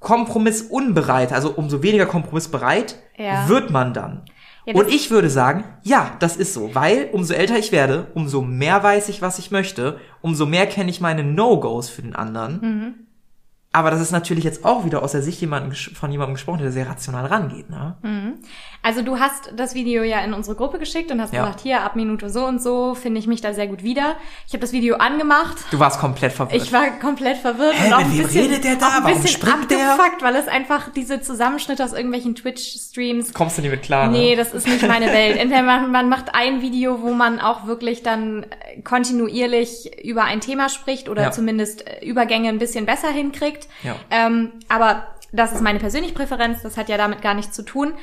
kompromissunbereit, also umso weniger kompromissbereit ja. wird man dann. Ja, und ich würde sagen, ja, das ist so, weil umso älter ich werde, umso mehr weiß ich, was ich möchte, umso mehr kenne ich meine No-Gos für den anderen. Mhm. Aber das ist natürlich jetzt auch wieder aus der Sicht jemanden, von jemandem gesprochen, der sehr rational rangeht. Ne? Mhm. Also du hast das Video ja in unsere Gruppe geschickt und hast ja. gesagt, hier ab Minute so und so finde ich mich da sehr gut wieder. Ich habe das Video angemacht. Du warst komplett verwirrt. Ich war komplett verwirrt Hä, und auch ein bisschen, redet der da? Auch ein bisschen Warum abgefuckt, der? weil es einfach diese Zusammenschnitte aus irgendwelchen Twitch-Streams. Kommst du nicht mit klar? Ne? Nee, das ist nicht meine Welt. Entweder man, man macht ein Video, wo man auch wirklich dann kontinuierlich über ein Thema spricht oder ja. zumindest Übergänge ein bisschen besser hinkriegt. Ja. Ähm, aber das ist meine persönliche Präferenz, das hat ja damit gar nichts zu tun.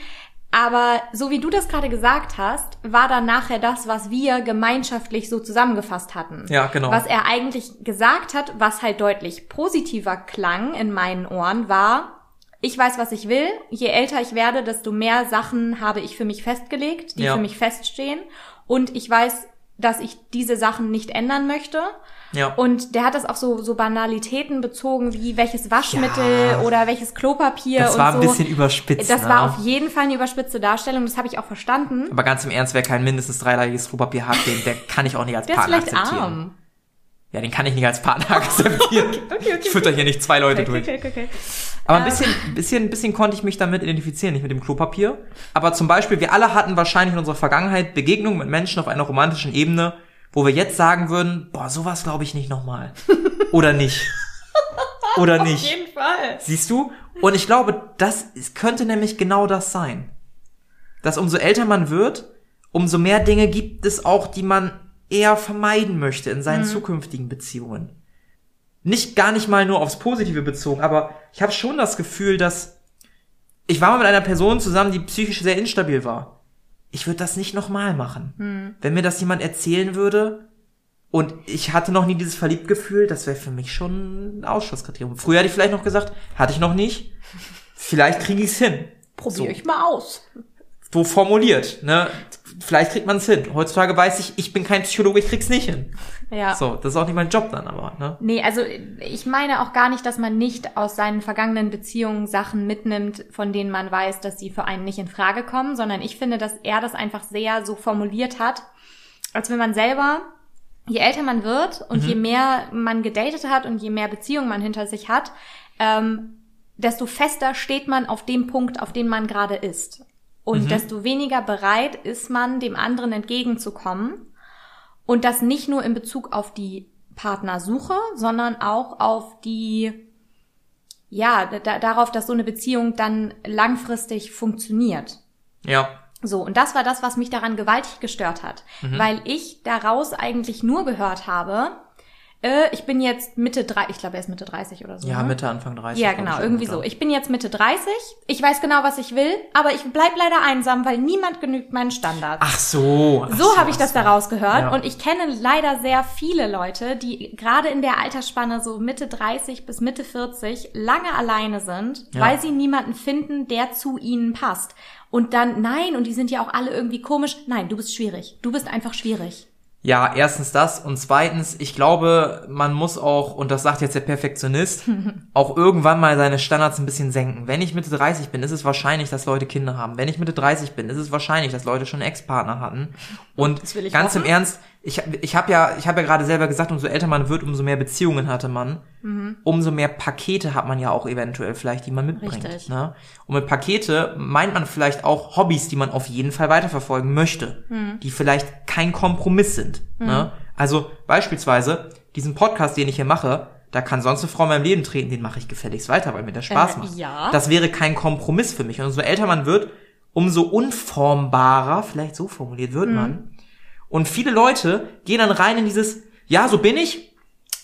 Aber so wie du das gerade gesagt hast, war dann nachher das, was wir gemeinschaftlich so zusammengefasst hatten. Ja, genau. Was er eigentlich gesagt hat, was halt deutlich positiver klang in meinen Ohren, war, ich weiß, was ich will. Je älter ich werde, desto mehr Sachen habe ich für mich festgelegt, die ja. für mich feststehen. Und ich weiß, dass ich diese Sachen nicht ändern möchte. Ja. Und der hat das auf so, so Banalitäten bezogen, wie welches Waschmittel ja. oder welches Klopapier das war ein bisschen überspitzt. Das ne? war auf jeden Fall eine überspitzte Darstellung, das habe ich auch verstanden. Aber ganz im Ernst, wer kein mindestens dreilagiges Klopapier hat, den, der kann ich auch nicht als der Partner ist vielleicht akzeptieren. Arm. Ja, den kann ich nicht als Partner akzeptieren. okay, okay, okay. Ich fütter hier nicht zwei Leute durch. Okay, okay, okay. Aber ein ähm. bisschen, bisschen, bisschen konnte ich mich damit identifizieren, nicht mit dem Klopapier. Aber zum Beispiel, wir alle hatten wahrscheinlich in unserer Vergangenheit Begegnungen mit Menschen auf einer romantischen Ebene, wo wir jetzt sagen würden, boah, sowas glaube ich nicht nochmal. Oder nicht. Oder nicht. Auf jeden Fall. Siehst du? Und ich glaube, das könnte nämlich genau das sein. Dass umso älter man wird, umso mehr Dinge gibt es auch, die man eher vermeiden möchte in seinen mhm. zukünftigen Beziehungen. Nicht gar nicht mal nur aufs Positive bezogen, aber ich habe schon das Gefühl, dass ich war mal mit einer Person zusammen, die psychisch sehr instabil war ich würde das nicht nochmal machen. Hm. Wenn mir das jemand erzählen würde und ich hatte noch nie dieses Verliebtgefühl, das wäre für mich schon ein Ausschlusskriterium. Früher hätte ich vielleicht noch gesagt, hatte ich noch nicht. Vielleicht kriege ich es hin. Probier so. ich mal aus. So formuliert, ne? Vielleicht kriegt man es hin. Heutzutage weiß ich, ich bin kein Psychologe, ich krieg's nicht hin. Ja. So, das ist auch nicht mein Job dann aber, ne? Nee, also ich meine auch gar nicht, dass man nicht aus seinen vergangenen Beziehungen Sachen mitnimmt, von denen man weiß, dass sie für einen nicht in Frage kommen, sondern ich finde, dass er das einfach sehr so formuliert hat, als wenn man selber, je älter man wird und mhm. je mehr man gedatet hat und je mehr Beziehungen man hinter sich hat, ähm, desto fester steht man auf dem Punkt, auf dem man gerade ist. Und mhm. desto weniger bereit ist man, dem anderen entgegenzukommen und das nicht nur in Bezug auf die Partnersuche, sondern auch auf die, ja, da, darauf, dass so eine Beziehung dann langfristig funktioniert. Ja. So, und das war das, was mich daran gewaltig gestört hat, mhm. weil ich daraus eigentlich nur gehört habe, äh, ich bin jetzt Mitte 30, ich glaube, er ist Mitte 30 oder so. Ja, ne? Mitte, Anfang 30. Ja, genau, irgendwie so. Ich bin jetzt Mitte 30, ich weiß genau, was ich will, aber ich bleib leider einsam, weil niemand genügt meinen Standards. Ach so. Ach so, so habe ich das so. daraus gehört. Ja. Und ich kenne leider sehr viele Leute, die gerade in der Altersspanne so Mitte 30 bis Mitte 40 lange alleine sind, ja. weil sie niemanden finden, der zu ihnen passt. Und dann, nein, und die sind ja auch alle irgendwie komisch. Nein, du bist schwierig. Du bist einfach schwierig. Ja, erstens das und zweitens, ich glaube, man muss auch, und das sagt jetzt der Perfektionist, auch irgendwann mal seine Standards ein bisschen senken. Wenn ich Mitte 30 bin, ist es wahrscheinlich, dass Leute Kinder haben. Wenn ich Mitte 30 bin, ist es wahrscheinlich, dass Leute schon Ex-Partner hatten. Und ganz hoffen. im Ernst, ich, ich habe ja, ich habe ja gerade selber gesagt, umso älter man wird, umso mehr Beziehungen hatte man, mhm. umso mehr Pakete hat man ja auch eventuell vielleicht, die man mitbringt. Richtig. Ne? Und mit Pakete meint man vielleicht auch Hobbys, die man auf jeden Fall weiterverfolgen möchte, mhm. die vielleicht kein Kompromiss sind. Mhm. Ne? Also beispielsweise diesen Podcast, den ich hier mache, da kann sonst eine Frau in meinem Leben treten, den mache ich gefälligst weiter, weil mir das Spaß äh, macht. Ja. Das wäre kein Kompromiss für mich. Und umso älter man wird, umso unformbarer, vielleicht so formuliert wird mhm. man, und viele Leute gehen dann rein in dieses, ja, so bin ich,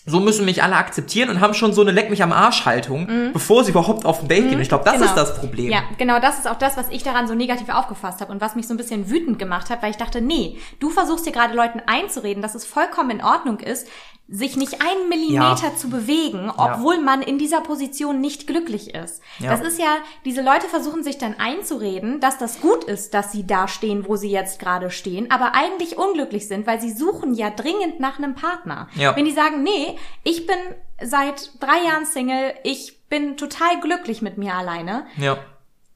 so müssen mich alle akzeptieren und haben schon so eine Leck mich am Arsch Haltung, mhm. bevor sie überhaupt auf ein Date mhm. gehen. Ich glaube, das genau. ist das Problem. Ja, genau, das ist auch das, was ich daran so negativ aufgefasst habe und was mich so ein bisschen wütend gemacht hat, weil ich dachte, nee, du versuchst dir gerade Leuten einzureden, dass es vollkommen in Ordnung ist, sich nicht einen Millimeter ja. zu bewegen, obwohl ja. man in dieser Position nicht glücklich ist. Ja. Das ist ja, diese Leute versuchen sich dann einzureden, dass das gut ist, dass sie da stehen, wo sie jetzt gerade stehen, aber eigentlich unglücklich sind, weil sie suchen ja dringend nach einem Partner. Wenn die sagen, nee, ich bin seit drei Jahren Single, ich bin total glücklich mit mir alleine. Ja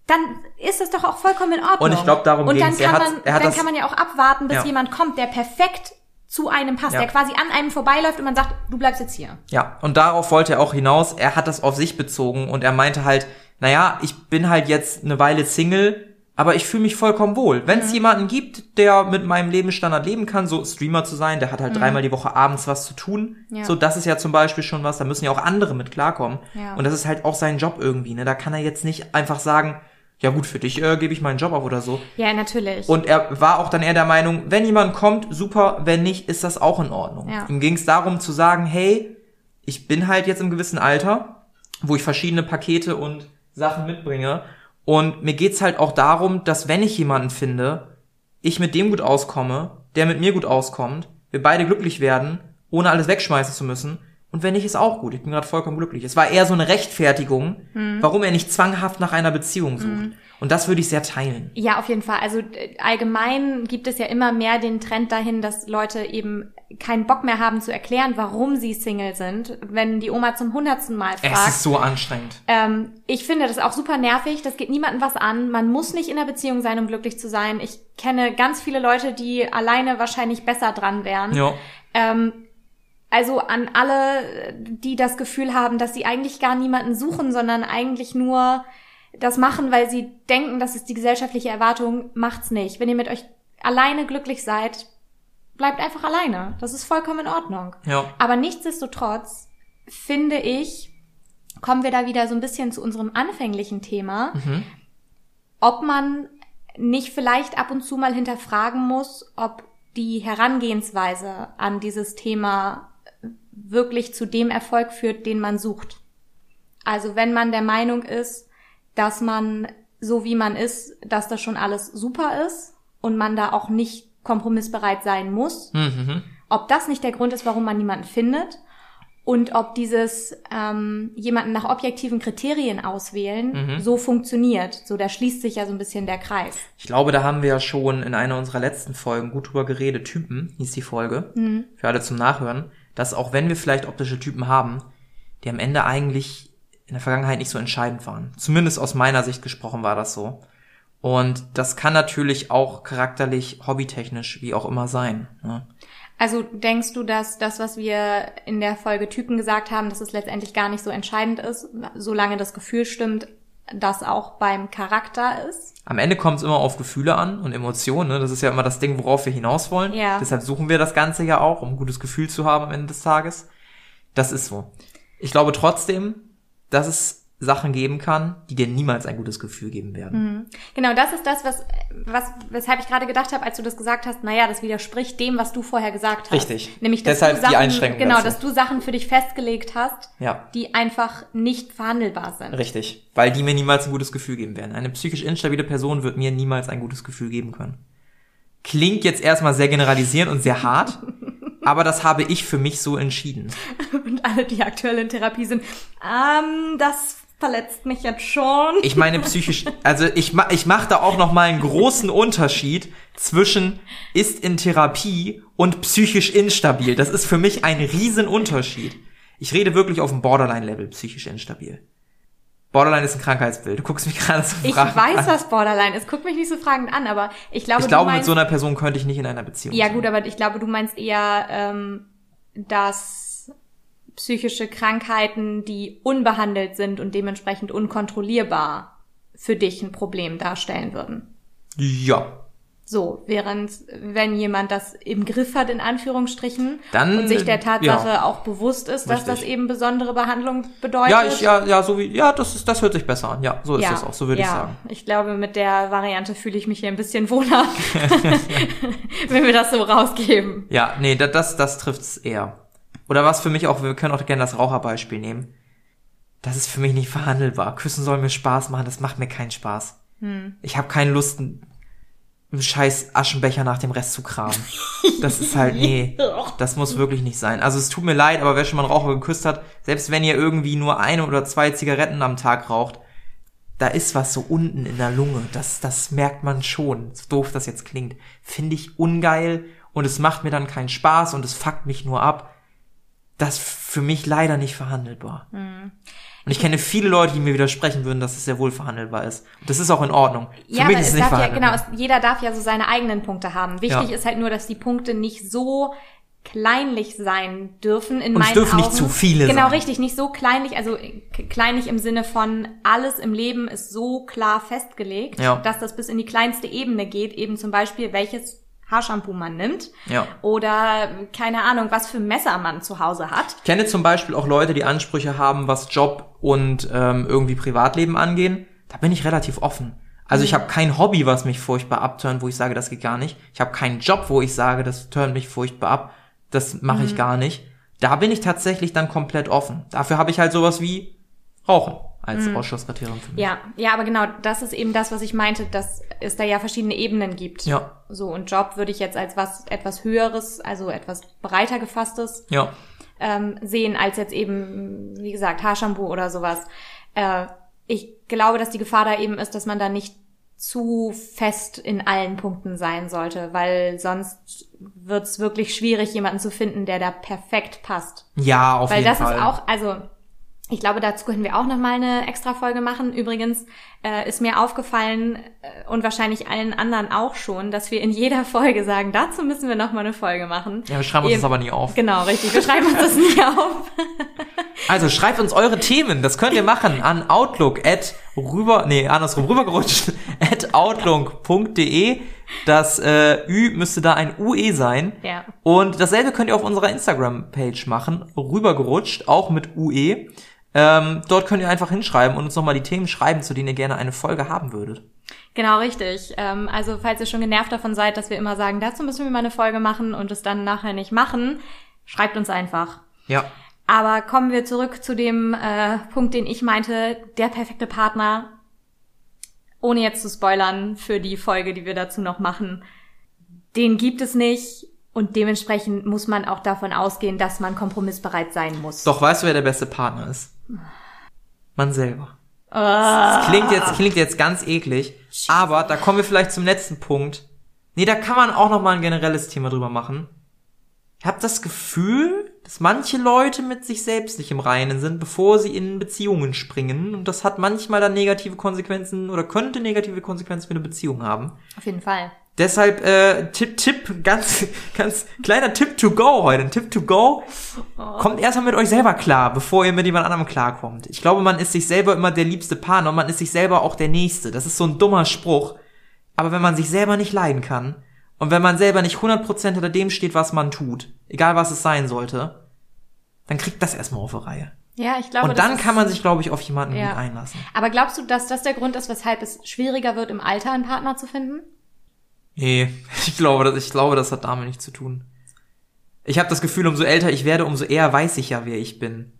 dann ist das doch auch vollkommen in Ordnung. Und ich glaube, darum Und dann, kann man, hat, dann kann man ja auch abwarten, bis ja. jemand kommt, der perfekt zu einem passt, ja. der quasi an einem vorbeiläuft und man sagt, du bleibst jetzt hier. Ja, und darauf wollte er auch hinaus. Er hat das auf sich bezogen und er meinte halt, naja, ich bin halt jetzt eine Weile Single, aber ich fühle mich vollkommen wohl. Wenn es mhm. jemanden gibt, der mit meinem Lebensstandard leben kann, so Streamer zu sein, der hat halt mhm. dreimal die Woche abends was zu tun. Ja. So, das ist ja zum Beispiel schon was, da müssen ja auch andere mit klarkommen. Ja. Und das ist halt auch sein Job irgendwie, ne? Da kann er jetzt nicht einfach sagen, ja gut, für dich äh, gebe ich meinen Job auf oder so. Ja, natürlich. Und er war auch dann eher der Meinung, wenn jemand kommt, super, wenn nicht, ist das auch in Ordnung. Ja. Ihm ging es darum zu sagen, hey, ich bin halt jetzt im gewissen Alter, wo ich verschiedene Pakete und Sachen mitbringe. Und mir geht's halt auch darum, dass wenn ich jemanden finde, ich mit dem gut auskomme, der mit mir gut auskommt, wir beide glücklich werden, ohne alles wegschmeißen zu müssen und wenn nicht, ist auch gut. Ich bin gerade vollkommen glücklich. Es war eher so eine Rechtfertigung, mhm. warum er nicht zwanghaft nach einer Beziehung sucht. Mhm. Und das würde ich sehr teilen. Ja, auf jeden Fall. Also äh, allgemein gibt es ja immer mehr den Trend dahin, dass Leute eben keinen Bock mehr haben zu erklären, warum sie Single sind, wenn die Oma zum hundertsten Mal fragt. Es ist so anstrengend. Ähm, ich finde das auch super nervig. Das geht niemandem was an. Man muss nicht in einer Beziehung sein, um glücklich zu sein. Ich kenne ganz viele Leute, die alleine wahrscheinlich besser dran wären. Ja. Ähm, also an alle, die das Gefühl haben, dass sie eigentlich gar niemanden suchen, sondern eigentlich nur das machen, weil sie denken, das ist die gesellschaftliche Erwartung, macht's nicht. Wenn ihr mit euch alleine glücklich seid, bleibt einfach alleine. Das ist vollkommen in Ordnung. Ja. Aber nichtsdestotrotz finde ich, kommen wir da wieder so ein bisschen zu unserem anfänglichen Thema, mhm. ob man nicht vielleicht ab und zu mal hinterfragen muss, ob die Herangehensweise an dieses Thema wirklich zu dem Erfolg führt, den man sucht. Also wenn man der Meinung ist, dass man so wie man ist, dass das schon alles super ist und man da auch nicht kompromissbereit sein muss, mhm. ob das nicht der Grund ist, warum man niemanden findet und ob dieses ähm, jemanden nach objektiven Kriterien auswählen mhm. so funktioniert. So, da schließt sich ja so ein bisschen der Kreis. Ich glaube, da haben wir ja schon in einer unserer letzten Folgen gut drüber geredet. Typen hieß die Folge. Mhm. Für alle zum Nachhören dass auch wenn wir vielleicht optische Typen haben, die am Ende eigentlich in der Vergangenheit nicht so entscheidend waren. Zumindest aus meiner Sicht gesprochen war das so. Und das kann natürlich auch charakterlich, hobbytechnisch, wie auch immer sein. Ne? Also denkst du, dass das, was wir in der Folge Typen gesagt haben, dass es letztendlich gar nicht so entscheidend ist, solange das Gefühl stimmt, das auch beim Charakter ist? Am Ende kommt es immer auf Gefühle an und Emotionen. Ne? Das ist ja immer das Ding, worauf wir hinaus wollen. Ja. Deshalb suchen wir das Ganze ja auch, um ein gutes Gefühl zu haben am Ende des Tages. Das ist so. Ich glaube trotzdem, dass es Sachen geben kann, die dir niemals ein gutes Gefühl geben werden. Mhm. Genau, das ist das, was, was, weshalb ich gerade gedacht habe, als du das gesagt hast, naja, das widerspricht dem, was du vorher gesagt hast. Richtig. Nämlich, dass Deshalb du Sachen, die Einschränkung Genau, dazu. dass du Sachen für dich festgelegt hast, ja. die einfach nicht verhandelbar sind. Richtig. Weil die mir niemals ein gutes Gefühl geben werden. Eine psychisch instabile Person wird mir niemals ein gutes Gefühl geben können. Klingt jetzt erstmal sehr generalisierend und sehr hart. aber das habe ich für mich so entschieden. Und alle, die aktuell in Therapie sind, ähm, das verletzt mich jetzt schon. Ich meine psychisch, also ich, ich mache da auch noch mal einen großen Unterschied zwischen ist in Therapie und psychisch instabil. Das ist für mich ein Riesenunterschied. Ich rede wirklich auf dem Borderline-Level psychisch instabil. Borderline ist ein Krankheitsbild. Du guckst mich gerade so Ich weiß, an. was Borderline ist. Guck mich nicht so fragend an, aber ich glaube, ich glaube, meinst, mit so einer Person könnte ich nicht in einer Beziehung ja, sein. Ja gut, aber ich glaube, du meinst eher, ähm, dass psychische Krankheiten, die unbehandelt sind und dementsprechend unkontrollierbar für dich ein Problem darstellen würden. Ja, so, während wenn jemand das im Griff hat, in Anführungsstrichen, Dann, und sich der Tatsache ja, auch bewusst ist, dass das eben besondere Behandlung bedeutet. Ja, ich, ja, ja, so wie, ja, das ist, das hört sich besser an. Ja, so ist ja, das auch, so würde ja, ich sagen. Ich glaube, mit der Variante fühle ich mich hier ein bisschen wohler, wenn wir das so rausgeben. Ja, nee, das, das, das trifft's eher. Oder was für mich auch, wir können auch gerne das Raucherbeispiel nehmen. Das ist für mich nicht verhandelbar. Küssen soll mir Spaß machen, das macht mir keinen Spaß. Hm. Ich habe keine Lust, scheiß Aschenbecher nach dem Rest zu kramen. Das ist halt, nee, das muss wirklich nicht sein. Also es tut mir leid, aber wer schon mal einen Raucher geküsst hat, selbst wenn ihr irgendwie nur eine oder zwei Zigaretten am Tag raucht, da ist was so unten in der Lunge. Das, das merkt man schon. So doof das jetzt klingt. Finde ich ungeil und es macht mir dann keinen Spaß und es fuckt mich nur ab. Das für mich leider nicht verhandelbar. Mhm. Und ich kenne viele Leute, die mir widersprechen würden, dass es sehr wohl verhandelbar ist. Und das ist auch in Ordnung. Für ja, mich ist es nicht verhandelbar. Ja, genau, jeder darf ja so seine eigenen Punkte haben. Wichtig ja. ist halt nur, dass die Punkte nicht so kleinlich sein dürfen in und meinen es dürfen Augen. nicht zu viele genau, sein. richtig, nicht so kleinlich, also kleinlich im Sinne von alles im Leben ist so klar festgelegt, ja. dass das bis in die kleinste Ebene geht, eben zum Beispiel welches Haarshampoo man nimmt. Ja. Oder keine Ahnung, was für Messer man zu Hause hat. Ich kenne zum Beispiel auch Leute, die Ansprüche haben, was Job und ähm, irgendwie Privatleben angehen. Da bin ich relativ offen. Also ich mhm. habe kein Hobby, was mich furchtbar abturnt, wo ich sage, das geht gar nicht. Ich habe keinen Job, wo ich sage, das turnt mich furchtbar ab. Das mache ich mhm. gar nicht. Da bin ich tatsächlich dann komplett offen. Dafür habe ich halt sowas wie Rauchen als mhm. Ausschlusskriterium für mich. Ja, ja, aber genau, das ist eben das, was ich meinte, dass es da ja verschiedene Ebenen gibt. Ja. So, und Job würde ich jetzt als was etwas Höheres, also etwas breiter gefasstes ja. ähm, sehen, als jetzt eben, wie gesagt, Haarshampoo oder sowas. Äh, ich glaube, dass die Gefahr da eben ist, dass man da nicht zu fest in allen Punkten sein sollte, weil sonst wird's wirklich schwierig, jemanden zu finden, der da perfekt passt. Ja, auf weil jeden Fall. Weil das ist auch, also ich glaube, dazu können wir auch noch mal eine extra Folge machen. Übrigens äh, ist mir aufgefallen äh, und wahrscheinlich allen anderen auch schon, dass wir in jeder Folge sagen, dazu müssen wir noch mal eine Folge machen. Ja, wir schreiben uns Eben, das aber nie auf. Genau, richtig. Wir schreiben uns das nie auf. also schreibt uns eure Themen. Das könnt ihr machen an outlook at rüber, nee, andersrum rübergerutscht at outlook.de. Das äh, Ü müsste da ein UE sein. Ja. Und dasselbe könnt ihr auf unserer Instagram-Page machen. Rübergerutscht, auch mit UE. Ähm, dort könnt ihr einfach hinschreiben und uns nochmal die Themen schreiben, zu denen ihr gerne eine Folge haben würdet. Genau, richtig. Ähm, also falls ihr schon genervt davon seid, dass wir immer sagen, dazu müssen wir mal eine Folge machen und es dann nachher nicht machen, schreibt uns einfach. Ja. Aber kommen wir zurück zu dem äh, Punkt, den ich meinte, der perfekte Partner. Ohne jetzt zu spoilern für die Folge, die wir dazu noch machen. Den gibt es nicht und dementsprechend muss man auch davon ausgehen, dass man kompromissbereit sein muss. Doch, weißt du, wer der beste Partner ist? Man selber. Das klingt jetzt, klingt jetzt ganz eklig, aber da kommen wir vielleicht zum letzten Punkt. Nee, da kann man auch noch mal ein generelles Thema drüber machen. Ich habe das Gefühl, dass manche Leute mit sich selbst nicht im Reinen sind, bevor sie in Beziehungen springen. Und das hat manchmal dann negative Konsequenzen oder könnte negative Konsequenzen für eine Beziehung haben. Auf jeden Fall. Deshalb äh, Tipp, Tipp, ganz, ganz kleiner Tipp to go heute. Ein Tipp to go. Oh. Kommt erstmal mit euch selber klar, bevor ihr mit jemand anderem klarkommt. Ich glaube, man ist sich selber immer der liebste Partner und man ist sich selber auch der Nächste. Das ist so ein dummer Spruch. Aber wenn man sich selber nicht leiden kann und wenn man selber nicht 100% hinter dem steht, was man tut, egal was es sein sollte, dann kriegt das erstmal auf die Reihe. Ja, ich glaube. Und dann kann man sich, glaube ich, auf jemanden ja. gut einlassen. Aber glaubst du, dass das der Grund ist, weshalb es schwieriger wird, im Alter einen Partner zu finden? Nee, ich glaube, das, ich glaube, das hat damit nichts zu tun. Ich habe das Gefühl, umso älter ich werde, umso eher weiß ich ja, wer ich bin.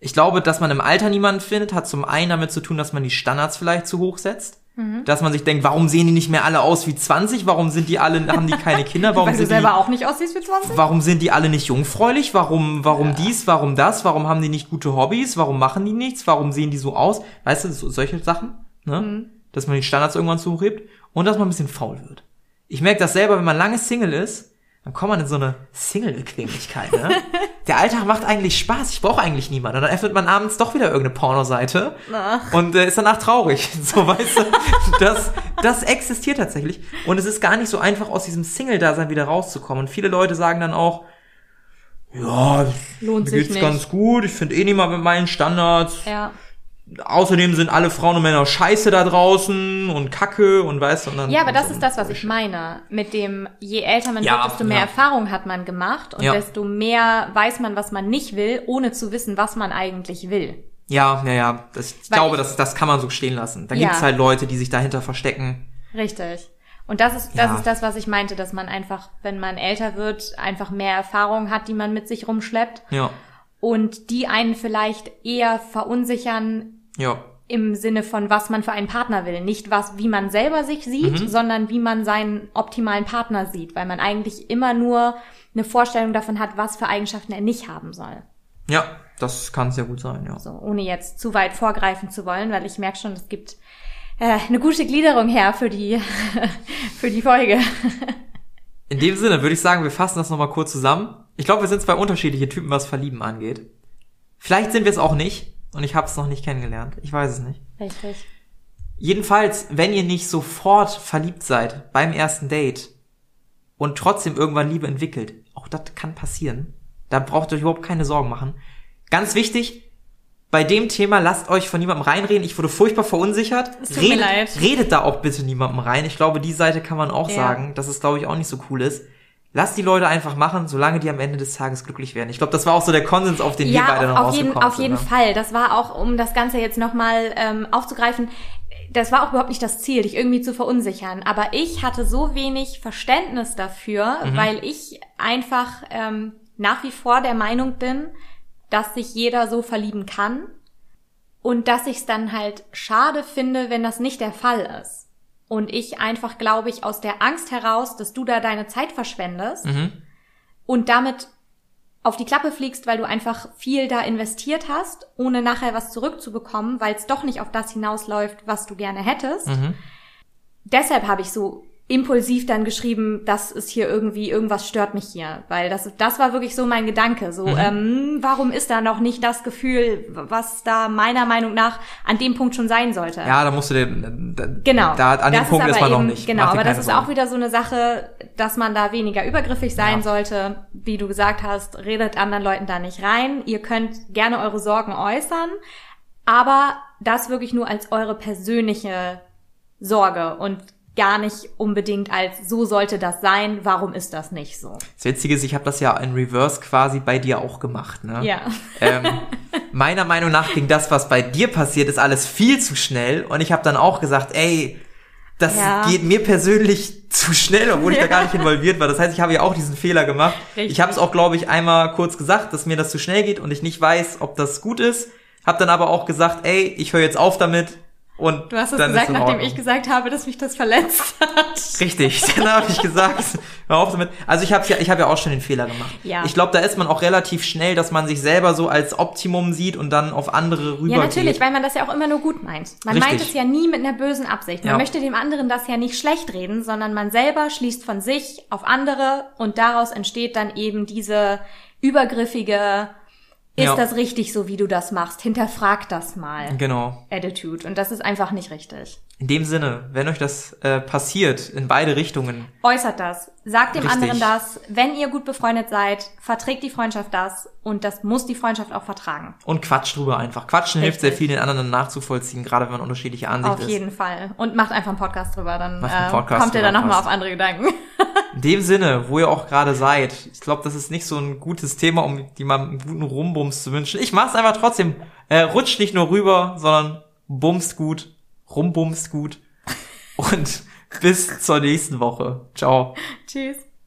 Ich glaube, dass man im Alter niemanden findet, hat zum einen damit zu tun, dass man die Standards vielleicht zu hoch setzt. Mhm. Dass man sich denkt, warum sehen die nicht mehr alle aus wie 20? Warum sind die alle, haben die keine Kinder? Warum Weil sind du selber die, auch nicht aussiehst wie 20? Warum sind die alle nicht jungfräulich? Warum, warum ja. dies, warum das? Warum haben die nicht gute Hobbys? Warum machen die nichts? Warum sehen die so aus? Weißt du, so, solche Sachen, ne? Mhm. Dass man die Standards irgendwann zuhebt und dass man ein bisschen faul wird. Ich merke das selber, wenn man lange Single ist, dann kommt man in so eine Single-Bequemlichkeit. Ne? Der Alltag macht eigentlich Spaß. Ich brauche eigentlich niemanden. Und dann öffnet man abends doch wieder irgendeine Pornoseite Ach. und äh, ist danach traurig. So, weißt du, das, das existiert tatsächlich. Und es ist gar nicht so einfach, aus diesem Single-Dasein wieder rauszukommen. Und viele Leute sagen dann auch, ja, Lohnt mir geht's nicht. ganz gut. Ich finde eh niemand mit meinen Standards. Ja. Außerdem sind alle Frauen und Männer scheiße da draußen und Kacke und weißt du. Ja, aber das so ist das, was ich meine. Mit dem, je älter man ja, wird, desto mehr ja. Erfahrung hat man gemacht und ja. desto mehr weiß man, was man nicht will, ohne zu wissen, was man eigentlich will. Ja, ja, ja. Das, ich Weil glaube, ich, das, das kann man so stehen lassen. Da gibt's halt Leute, die sich dahinter verstecken. Richtig. Und das ist, das ist das, was ich meinte, dass man einfach, wenn man älter wird, einfach mehr Erfahrung hat, die man mit sich rumschleppt. Ja. Und die einen vielleicht eher verunsichern, ja. Im Sinne von, was man für einen Partner will. Nicht was, wie man selber sich sieht, mhm. sondern wie man seinen optimalen Partner sieht, weil man eigentlich immer nur eine Vorstellung davon hat, was für Eigenschaften er nicht haben soll. Ja, das kann sehr gut sein, ja. So, ohne jetzt zu weit vorgreifen zu wollen, weil ich merke schon, es gibt äh, eine gute Gliederung her für die, für die Folge. In dem Sinne würde ich sagen, wir fassen das nochmal kurz zusammen. Ich glaube, wir sind zwei unterschiedliche Typen, was Verlieben angeht. Vielleicht sind wir es auch nicht. Und ich habe es noch nicht kennengelernt. Ich weiß es nicht. Richtig. Jedenfalls, wenn ihr nicht sofort verliebt seid beim ersten Date und trotzdem irgendwann Liebe entwickelt, auch das kann passieren. Da braucht ihr euch überhaupt keine Sorgen machen. Ganz wichtig, bei dem Thema lasst euch von niemandem reinreden. Ich wurde furchtbar verunsichert. Es tut redet, mir leid. redet da auch bitte niemandem rein. Ich glaube, die Seite kann man auch ja. sagen, dass es, glaube ich, auch nicht so cool ist. Lass die Leute einfach machen, solange die am Ende des Tages glücklich werden. Ich glaube, das war auch so der Konsens, auf den ja, wir beide noch auf jeden, auf jeden ne? Fall. Das war auch, um das Ganze jetzt nochmal ähm, aufzugreifen, das war auch überhaupt nicht das Ziel, dich irgendwie zu verunsichern. Aber ich hatte so wenig Verständnis dafür, mhm. weil ich einfach ähm, nach wie vor der Meinung bin, dass sich jeder so verlieben kann und dass ich es dann halt schade finde, wenn das nicht der Fall ist. Und ich einfach, glaube ich, aus der Angst heraus, dass du da deine Zeit verschwendest mhm. und damit auf die Klappe fliegst, weil du einfach viel da investiert hast, ohne nachher was zurückzubekommen, weil es doch nicht auf das hinausläuft, was du gerne hättest. Mhm. Deshalb habe ich so impulsiv dann geschrieben, das ist hier irgendwie, irgendwas stört mich hier. Weil das, das war wirklich so mein Gedanke. So, mhm. ähm, warum ist da noch nicht das Gefühl, was da meiner Meinung nach an dem Punkt schon sein sollte? Ja, da musst du den, da, genau. Da, an dem Punkt ist, ist man eben, noch nicht. Genau, aber das ist Sorgen. auch wieder so eine Sache, dass man da weniger übergriffig sein ja. sollte. Wie du gesagt hast, redet anderen Leuten da nicht rein. Ihr könnt gerne eure Sorgen äußern, aber das wirklich nur als eure persönliche Sorge und gar nicht unbedingt als so sollte das sein, warum ist das nicht so? Das Witzige ist, ich habe das ja in Reverse quasi bei dir auch gemacht. Ne? Ja. Ähm, meiner Meinung nach ging das, was bei dir passiert, ist alles viel zu schnell und ich habe dann auch gesagt, ey, das ja. geht mir persönlich zu schnell, obwohl ich ja. da gar nicht involviert war. Das heißt, ich habe ja auch diesen Fehler gemacht. Richtig. Ich habe es auch, glaube ich, einmal kurz gesagt, dass mir das zu schnell geht und ich nicht weiß, ob das gut ist. Hab dann aber auch gesagt, ey, ich höre jetzt auf damit, und du hast es gesagt, nachdem ich gesagt habe, dass mich das verletzt hat. Richtig, dann habe ich gesagt, hör auf damit. Also ich habe ja, ich habe ja auch schon den Fehler gemacht. Ja. Ich glaube, da ist man auch relativ schnell, dass man sich selber so als Optimum sieht und dann auf andere rübergeht. Ja, natürlich, weil man das ja auch immer nur gut meint. Man Richtig. meint es ja nie mit einer bösen Absicht. Man ja. möchte dem anderen das ja nicht schlecht reden, sondern man selber schließt von sich auf andere und daraus entsteht dann eben diese übergriffige ist ja. das richtig so, wie du das machst? Hinterfrag das mal. Genau. Attitude. Und das ist einfach nicht richtig. In dem Sinne, wenn euch das äh, passiert, in beide Richtungen. Äußert das. Sagt dem richtig. anderen das. Wenn ihr gut befreundet seid, verträgt die Freundschaft das. Und das muss die Freundschaft auch vertragen. Und quatscht drüber einfach. Quatschen richtig. hilft sehr viel, den anderen nachzuvollziehen, gerade wenn man unterschiedliche Ansichten ist. Auf jeden Fall. Und macht einfach einen Podcast drüber, dann äh, Podcast kommt ihr dann nochmal auf andere Gedanken. In dem Sinne, wo ihr auch gerade seid, ich glaube, das ist nicht so ein gutes Thema, um jemandem einen guten Rumbums zu wünschen. Ich mach's einfach trotzdem. Äh, rutscht nicht nur rüber, sondern bumst gut rumbumst gut. Und bis zur nächsten Woche. Ciao. Tschüss.